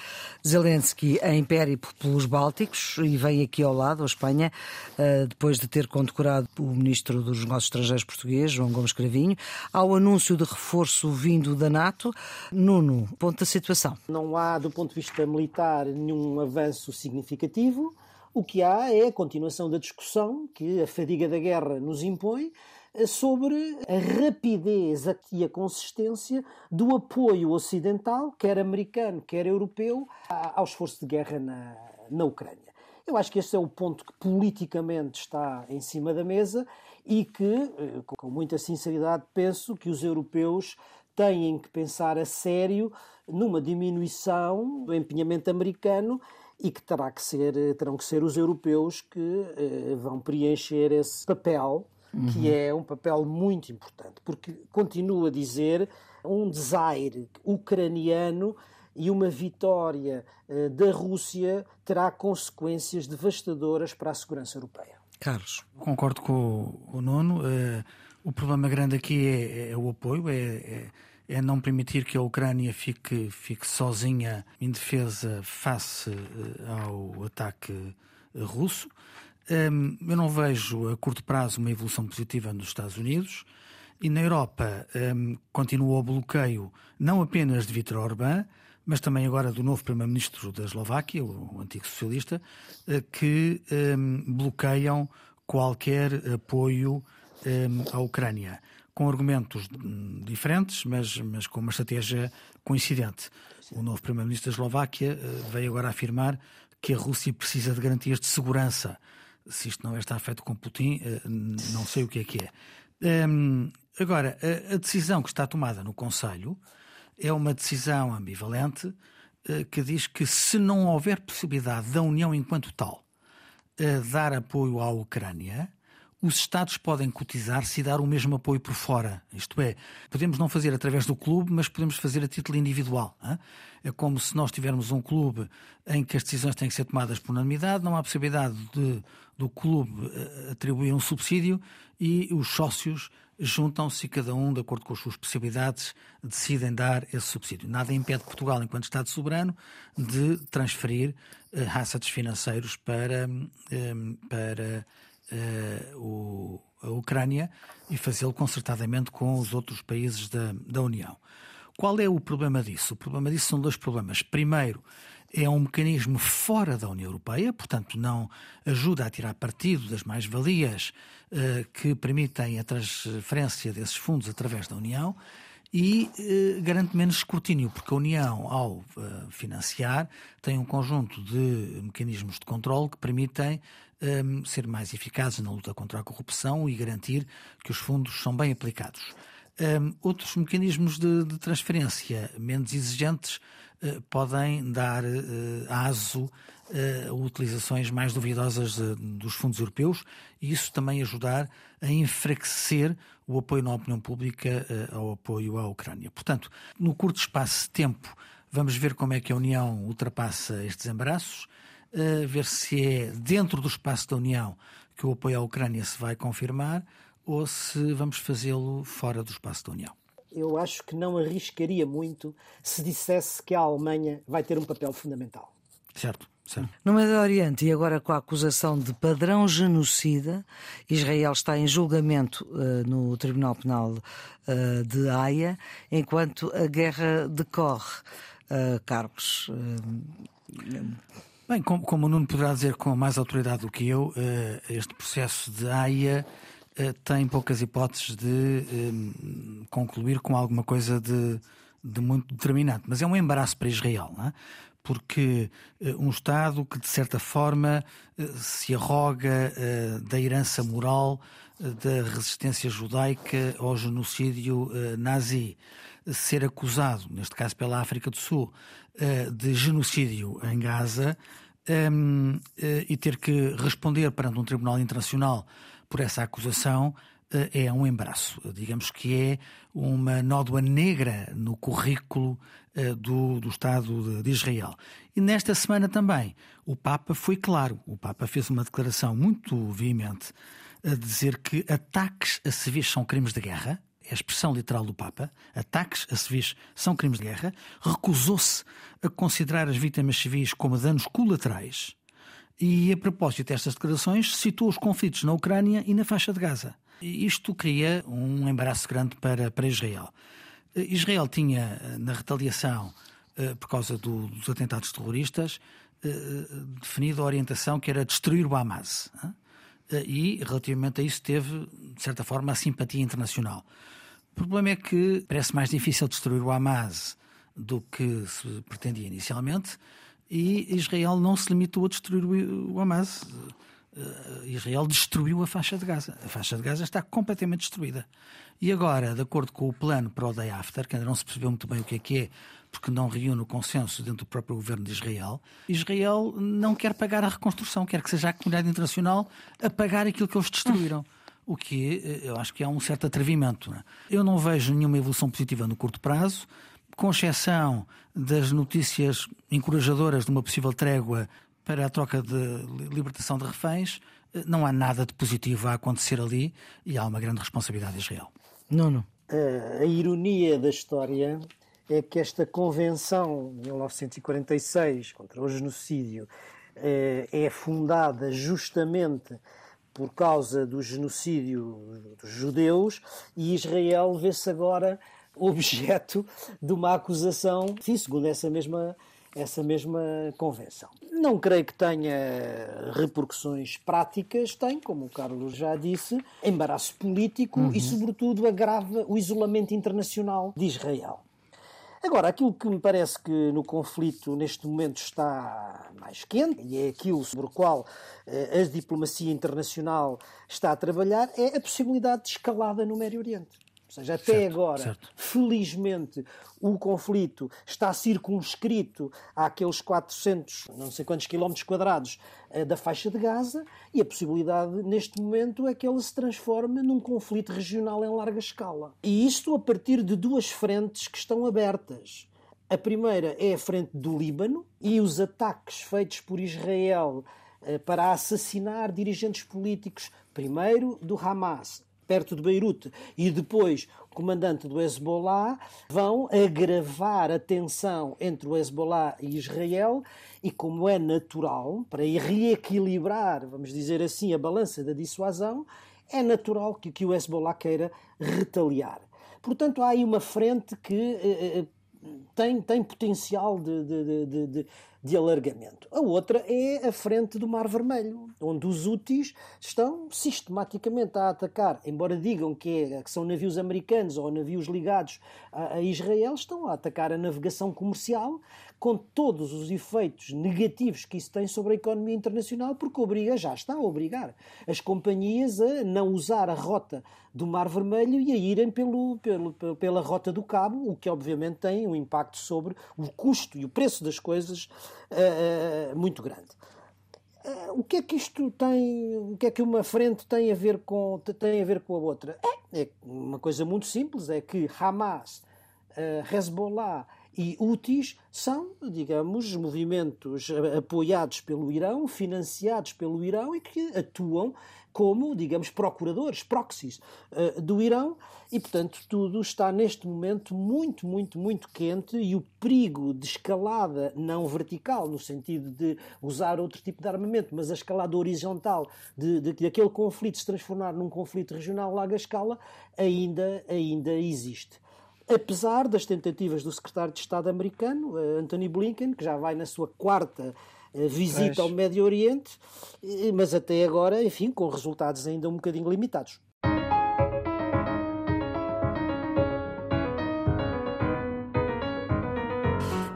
Zelensky em péripo pelos Bálticos e vem aqui ao lado, a Espanha, eh, depois de ter condecorado o ministro dos Negócios Estrangeiros português, João Gomes Cravinho, ao anúncio de reforço vindo da NATO. Nuno, ponto da situação. Não há, do ponto de vista militar, nenhum avanço significativo. O que há é a continuação da discussão que a fadiga da guerra nos impõe eh, sobre a rapidez e a consistência do apoio ocidental, quer americano, quer europeu, ao esforço de guerra na, na Ucrânia. Eu acho que esse é o ponto que politicamente está em cima da mesa e que, eh, com muita sinceridade, penso que os europeus têm que pensar a sério numa diminuição do empenhamento americano e que terá que ser, terão que ser os europeus que eh, vão preencher esse papel, uhum. que é um papel muito importante, porque continua a dizer um desaire ucraniano e uma vitória eh, da Rússia terá consequências devastadoras para a segurança europeia. Carlos. Concordo com o, Nono. Uh, o problema grande aqui é, é o apoio, é, é é não permitir que a Ucrânia fique, fique sozinha, indefesa, face eh, ao ataque eh, russo. Ehm, eu não vejo a curto prazo uma evolução positiva nos Estados Unidos e na Europa ehm, continua o bloqueio não apenas de Viktor Orbán, mas também agora do novo primeiro-ministro da Eslováquia, o antigo socialista, eh, que ehm, bloqueiam qualquer apoio à Ucrânia com argumentos diferentes, mas, mas com uma estratégia coincidente. O novo primeiro-ministro da Eslováquia eh, veio agora afirmar que a Rússia precisa de garantias de segurança. Se isto não é estar feito com Putin, eh, não sei o que é que é. Ehm, agora, a decisão que está tomada no Conselho é uma decisão ambivalente eh, que diz que se não houver possibilidade da União enquanto tal dar apoio à Ucrânia, os Estados podem cotizar-se e dar o mesmo apoio por fora. Isto é, podemos não fazer através do clube, mas podemos fazer a título individual. É como se nós tivermos um clube em que as decisões têm que ser tomadas por unanimidade, não há possibilidade de, do clube eh, atribuir um subsídio e os sócios juntam-se e cada um, de acordo com as suas possibilidades, decidem dar esse subsídio. Nada impede Portugal, enquanto Estado soberano, de transferir uh, assets financeiros para, eh, para uh, o, a Ucrânia e fazê-lo concertadamente com os outros países da, da União. Qual é o problema disso? O problema disso são dois problemas. Primeiro, é um mecanismo fora da União Europeia, portanto, não ajuda a tirar partido das mais-valias uh, que permitem a transferência desses fundos através da União. e eh, garante menos escrutínio, porque a União, ao eh, financiar, tem um conjunto de mecanismos de controle que permitem eh, ser mais eficazes na luta contra a corrupção e garantir que os fundos são bem aplicados. Um, outros mecanismos de, de, transferência menos exigentes uh, podem dar uh, aso uh, a utilizações mais duvidosas dos fundos europeus e isso também ajudar a enfraquecer o apoio na opinião pública ao apoio à Ucrânia. Portanto, no curto espaço de tempo, vamos ver como é que a União ultrapassa estes embaraços, ver se é dentro do espaço da União que o apoio à Ucrânia se vai confirmar ou se vamos fazê-lo fora do espaço da União? Eu acho que não arriscaria muito se dissesse que a Alemanha vai ter um papel fundamental. Certo. Certo. No Médio Oriente, e agora com a acusação de padrão genocida, Israel está em julgamento uh, no Tribunal Penal uh, de Haia, enquanto a guerra decorre. Uh, Carlos. Bem, como, como o Nuno poderá dizer com mais autoridade do que eu, este processo de Haia eh, tem poucas hipóteses de um, concluir com alguma coisa de, de, muito determinante. Mas é um embaraço para Israel, não é? porque uh, um Estado que, de certa forma, se arroga da herança moral da resistência judaica ao genocídio nazi, ser acusado, neste caso pela África do Sul, de genocídio em Gaza um, e ter que responder perante um tribunal internacional por essa acusação eh, é um embaraço. Digamos que é uma nódoa negra no currículo eh, do, do Estado de Israel. E nesta semana também o Papa foi claro. O Papa fez uma declaração muito veemente a dizer que ataques a civis são crimes de guerra. É a expressão literal do Papa. Ataques a civis são crimes de guerra. Recusou-se a considerar as vítimas civis como danos colaterais e, a propósito destas declarações, citou os conflitos na Ucrânia e na faixa de Gaza. Isto cria um embaraço grande para, para Israel. Israel tinha, na retaliação eh, por causa do, dos atentados terroristas, eh, definido a orientação que era destruir o Hamas. E, relativamente a isso, teve, de certa forma, a simpatia internacional. O problema é que parece mais difícil destruir o Hamas do que se pretendia inicialmente e Israel não se limitou a destruir o Hamas. Eh, Israel destruiu a faixa de Gaza. A faixa de Gaza está completamente destruída. E agora, de acordo com o plano para o Day After, que ainda não se percebeu muito bem o que é que é, porque não reúne o consenso dentro do próprio governo de Israel, Israel não quer pagar a reconstrução, quer que seja a comunidade internacional a pagar aquilo que eles destruíram. O que eh, eu acho que é um certo atrevimento. É? Eu não vejo nenhuma evolução positiva no curto prazo com exceção das notícias encorajadoras de uma possível trégua para a troca de libertação de reféns, não há nada de positivo a acontecer ali e há uma grande responsabilidade de Israel. Não, não. A, a ironia da história é que esta convenção de 1946 contra o genocídio é, é fundada justamente por causa do genocídio dos judeus e Israel vê-se agora objeto de uma acusação, sim, segundo essa mesma essa mesma convenção. Não creio que tenha repercussões práticas, tem, como o Carlos já disse, embaraço político uhum. e, sobretudo, agrava o isolamento internacional de Israel. Agora, aquilo que me parece que no conflito neste momento está mais quente, e é aquilo sobre o qual eh, a diplomacia internacional está a trabalhar, é a possibilidade de escalada no Médio Oriente seja, até certo, agora, certo. felizmente, o conflito está circunscrito àqueles 400, não sei quantos quilómetros quadrados eh, da faixa de Gaza e a possibilidade, neste momento, é que ele se transforme num conflito regional em larga escala. E isto a partir de duas frentes que estão abertas. A primeira é a frente do Líbano e os ataques feitos por Israel eh, para assassinar dirigentes políticos, primeiro do Hamas, perto de Beirute, e depois o comandante do Hezbollah, vão agravar a tensão entre o Hezbollah e Israel, e como é natural, para reequilibrar, vamos dizer assim, a balança da dissuasão, é natural que, que o Hezbollah queira retaliar. Portanto, há aí uma frente que eh, eh tem, tem potencial de, de, de, de, de alargamento. A outra é a frente do Mar Vermelho, onde os úteis estão sistematicamente a atacar, embora digam que, é, que são navios americanos ou navios ligados a, a Israel, estão a atacar a navegação comercial com todos os efeitos negativos que isso tem sobre a economia internacional, porque obriga, já está a obrigar as companhias a não usar a rota do Mar Vermelho e a irem pelo, pelo, pela rota do Cabo, o que obviamente tem um impacto sobre o custo e o preço das coisas uh, muito grande. Uh, o que é que isto tem, o que é que uma frente tem a ver com, tem a ver com a outra? É, é uma coisa muito simples, é que Hamas, uh, Hezbollah e Houthis são, digamos, movimentos apoiados pelo Irão, financiados pelo Irão e que atuam como, digamos, procuradores, proxies uh, do Irão. E, portanto, tudo está neste momento muito, muito, muito quente e o perigo de escalada não vertical, no sentido de usar outro tipo de armamento, mas a escalada horizontal de, de, de aquele conflito se transformar num conflito regional larga escala, ainda, ainda existe apesar das tentativas do secretário de Estado americano, eh, Anthony Blinken, que já vai na sua quarta eh, visita ao Médio Oriente, mas até agora, enfim, com resultados ainda um bocadinho limitados.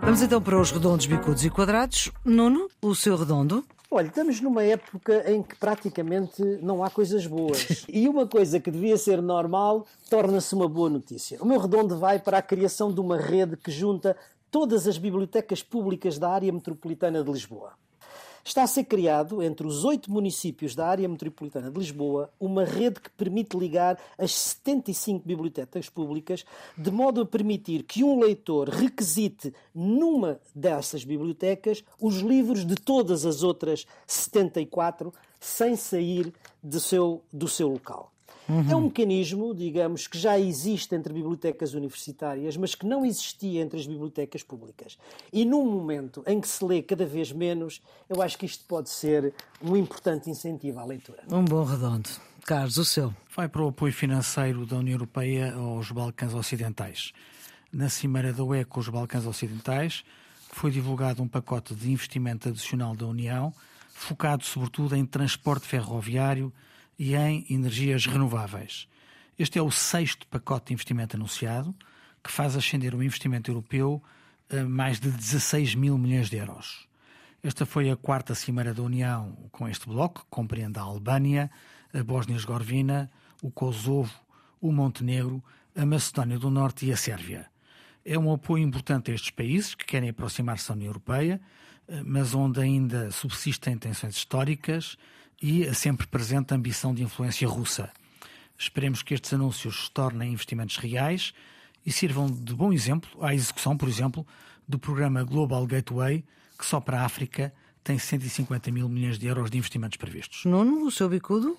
Vamos então para os redondos, bicudos e quadrados. Nuno, o seu redondo? Olha, estamos numa época em que praticamente não há coisas boas. E uma coisa que devia ser normal torna-se uma boa notícia. O meu redondo vai para a criação de uma rede que junta todas as bibliotecas públicas da área metropolitana de Lisboa está a ser criado entre os oito municípios da área metropolitana de Lisboa uma rede que permite ligar as 75 bibliotecas públicas, de modo a permitir que um leitor requisite numa dessas bibliotecas os livros de todas as outras 74 sem sair do seu, do seu local. Uhum. É um mecanismo, digamos, que já existe entre bibliotecas universitárias, mas que não existia entre as bibliotecas públicas. E num momento em que se lê cada vez menos, eu acho que isto pode ser um importante incentivo à leitura. Um bom redondo. Carlos, o seu? Vai para o apoio financeiro da União Europeia aos Balcãs Ocidentais. Na Cimeira da UE com os Balcãs Ocidentais, foi divulgado um pacote de investimento adicional da União, focado sobretudo em transporte ferroviário, e em energias renováveis. Este é o sexto pacote de investimento anunciado, que faz ascender o investimento europeu a mais de 16 mil milhões de euros. Esta foi a quarta Cimeira da União com este bloco, que compreende a Albânia, a Bósnia-Herzegovina, o Kosovo, o Montenegro, a Macedónia do Norte e a Sérvia. É um apoio importante a estes países que querem aproximar-se da União Europeia, mas onde ainda subsistem tensões históricas e a sempre presente ambição de influência russa. Esperemos que estes anúncios se tornem investimentos reais e sirvam de bom exemplo à execução, por exemplo, do programa Global Gateway, que só para a África tem 150 mil milhões de euros de investimentos previstos. Nuno, o seu bicudo?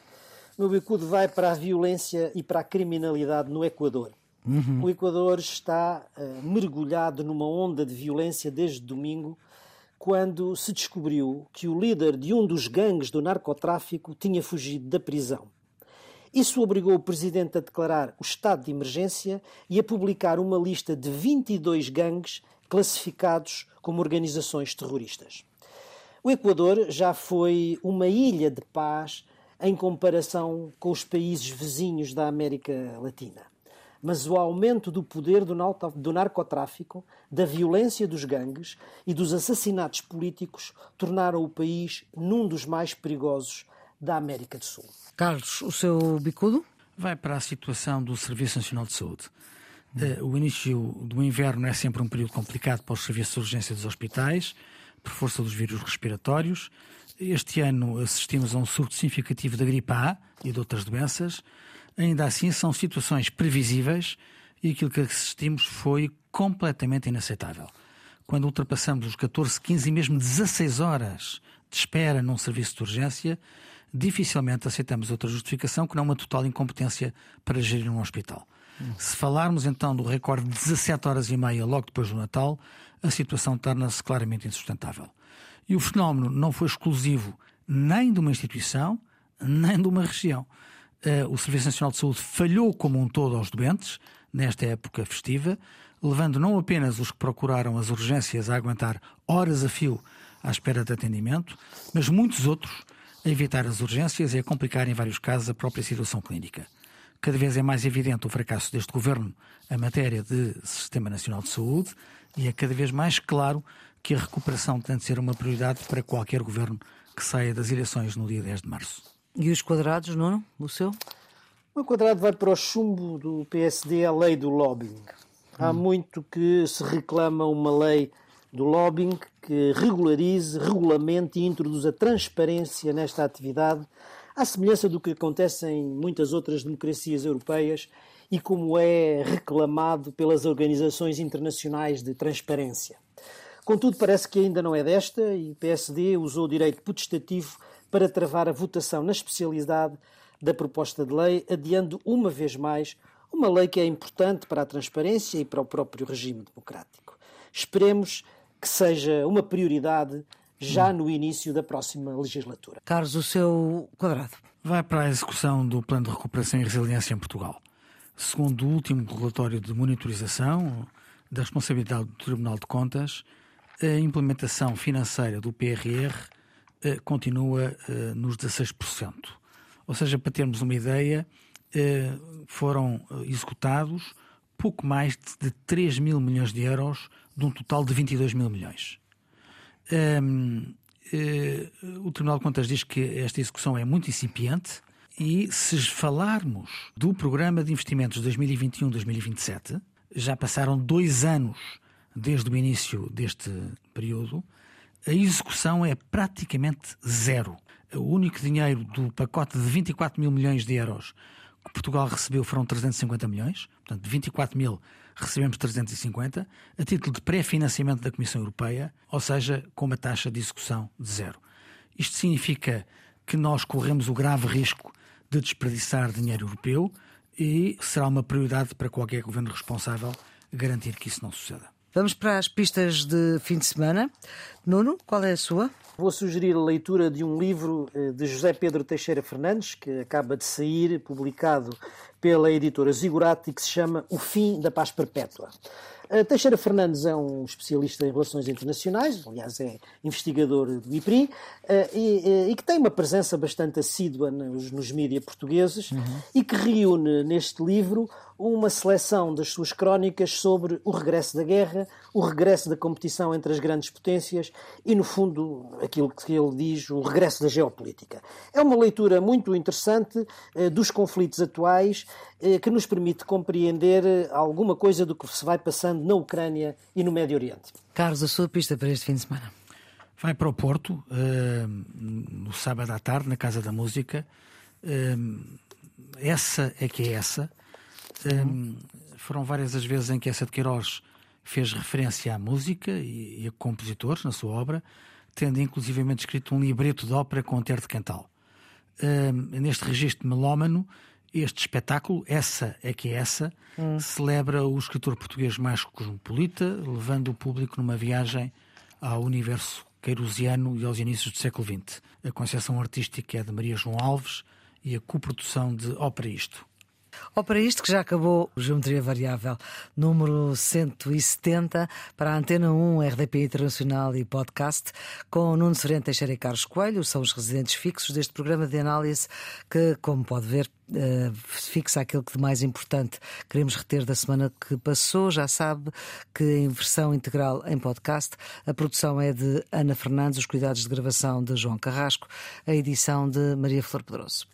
O meu bicudo vai para a violência e para a criminalidade no Equador. Uhum. O Equador está uh, mergulhado numa onda de violência desde domingo quando se descobriu que o líder de um dos gangues do narcotráfico tinha fugido da prisão. Isso obrigou o presidente a declarar o estado de emergência e a publicar uma lista de 22 gangues classificados como organizações terroristas. O Equador já foi uma ilha de paz em comparação com os países vizinhos da América Latina mas o aumento do poder do narcotráfico, da violência dos gangues e dos assassinatos políticos tornaram o país num dos mais perigosos da América do Sul. Carlos, o seu bicudo? Vai para a situação do Serviço Nacional de Saúde. Eh, o início do inverno é sempre um período complicado para os serviços de urgência dos hospitais, por força dos vírus respiratórios. Este ano assistimos a um surto significativo da gripe A e de outras doenças. Ainda assim, são situações previsíveis e aquilo que assistimos foi completamente inaceitável. Quando ultrapassamos os 14, 15 e mesmo 16 horas de espera num serviço de urgência, dificilmente aceitamos outra justificação que não uma total incompetência para gerir um hospital. Se falarmos então do recorde de 17 horas e meia logo depois do Natal, a situação torna-se claramente insustentável. E o fenómeno não foi exclusivo nem de uma instituição, nem de uma região. Eh, o Serviço Nacional de Saúde falhou como um todo aos doentes nesta época festiva. levando não apenas os que procuraram as urgências a aguentar horas a fio à espera de atendimento, mas muitos outros a evitar as urgências e a complicar, em vários casos, a própria situação clínica. Cada vez é mais evidente o fracasso deste governo em matéria de Sistema Nacional de Saúde e é cada vez mais claro que a recuperação tem de ser uma prioridade para qualquer governo que saia das eleições no dia 10 de março. E os quadrados, não? O seu? O quadrado vai para o chumbo do PSD a lei do lobbying. Há hum. muito que se reclama uma lei do lobbying que regularize, regulamente e introduza transparência nesta atividade, à semelhança do que acontece em muitas outras democracias europeias e como é reclamado pelas organizações internacionais de transparência. Contudo, parece que ainda não é desta e o PSD usou o direito potestativo para travar a votação na especialidade da proposta de lei, adiando uma vez mais uma lei que é importante para a transparência e para o próprio regime democrático. Esperemos que seja uma prioridade já no início da próxima legislatura. Carlos, o seu quadrado. Vai para a execução do Plano de Recuperação e Resiliência em Portugal. Segundo o último relatório de monitorização da responsabilidade do Tribunal de Contas, a implementação financeira do PRR continua eh, nos 16%. Ou seja, para termos uma ideia, eh, foram executados pouco mais de 3 mil milhões de euros de um total de 22 mil milhões. O Tribunal de Contas diz que esta execução é muito incipiente e se falarmos do programa de investimentos 2021-2027, já passaram dois anos desde o início deste período, a execução é praticamente zero. O único dinheiro do pacote de 24 mil milhões de euros que Portugal recebeu foram 350 milhões, portanto, de 24 mil recebemos 350, a título de pré-financiamento da Comissão Europeia, ou seja, com uma taxa de execução de zero. Isto significa que nós corremos o grave risco de desperdiçar dinheiro europeu e será uma prioridade para qualquer governo responsável garantir que isso não suceda. Vamos para as pistas de fim de semana. Nuno, qual é a sua? Vou sugerir a leitura de um livro eh, de José Pedro Teixeira Fernandes, que acaba de sair, publicado pela editora Zigurati, que se chama O Fim da Paz Perpétua. Teixeira Fernandes é um especialista em relações internacionais, aliás, é investigador do IPRI, eh, e, e que tem uma presença bastante assídua nos, nos mídias portugueses uhum. e que reúne neste livro uma seleção das suas crónicas sobre o regresso da guerra, o regresso da competição entre as grandes potências e, no fundo, aquilo que ele diz, o regresso da geopolítica. É uma leitura muito interessante eh, dos conflitos atuais eh, que nos permite compreender eh, alguma coisa do que se vai passando na Ucrânia e no Médio Oriente. Carlos, a sua pista para este fim de semana? Vai para o Porto, no sábado à tarde, na Casa da Música. essa é que é essa. Uhum. foram várias as vezes em que essa de Queiroz fez referência à música e, a compositores na sua obra, tendo inclusivamente escrito um libreto de ópera com Ter de Cantal. neste registro melómano, este espetáculo, essa é que é essa, hum. celebra o escritor português mais cosmopolita, levando o público numa viagem ao universo queirosiano e aos inícios do século XX. A concepção artística é de Maria João Alves e a coprodução de Ópera Isto. Ou para isto que já acabou o Geometria Variável, número 170, para a Antena 1, RDP Internacional e Podcast, com Nuno Serente Teixeira e Carlos Coelho, são os residentes fixos deste programa de análise que, como pode ver, Uh, fixa aquilo que de mais importante queremos reter da semana que passou. Já sabe que em versão integral em podcast, a produção é de Ana Fernandes, os cuidados de gravação de João Carrasco, a edição de Maria Flor Pedroso.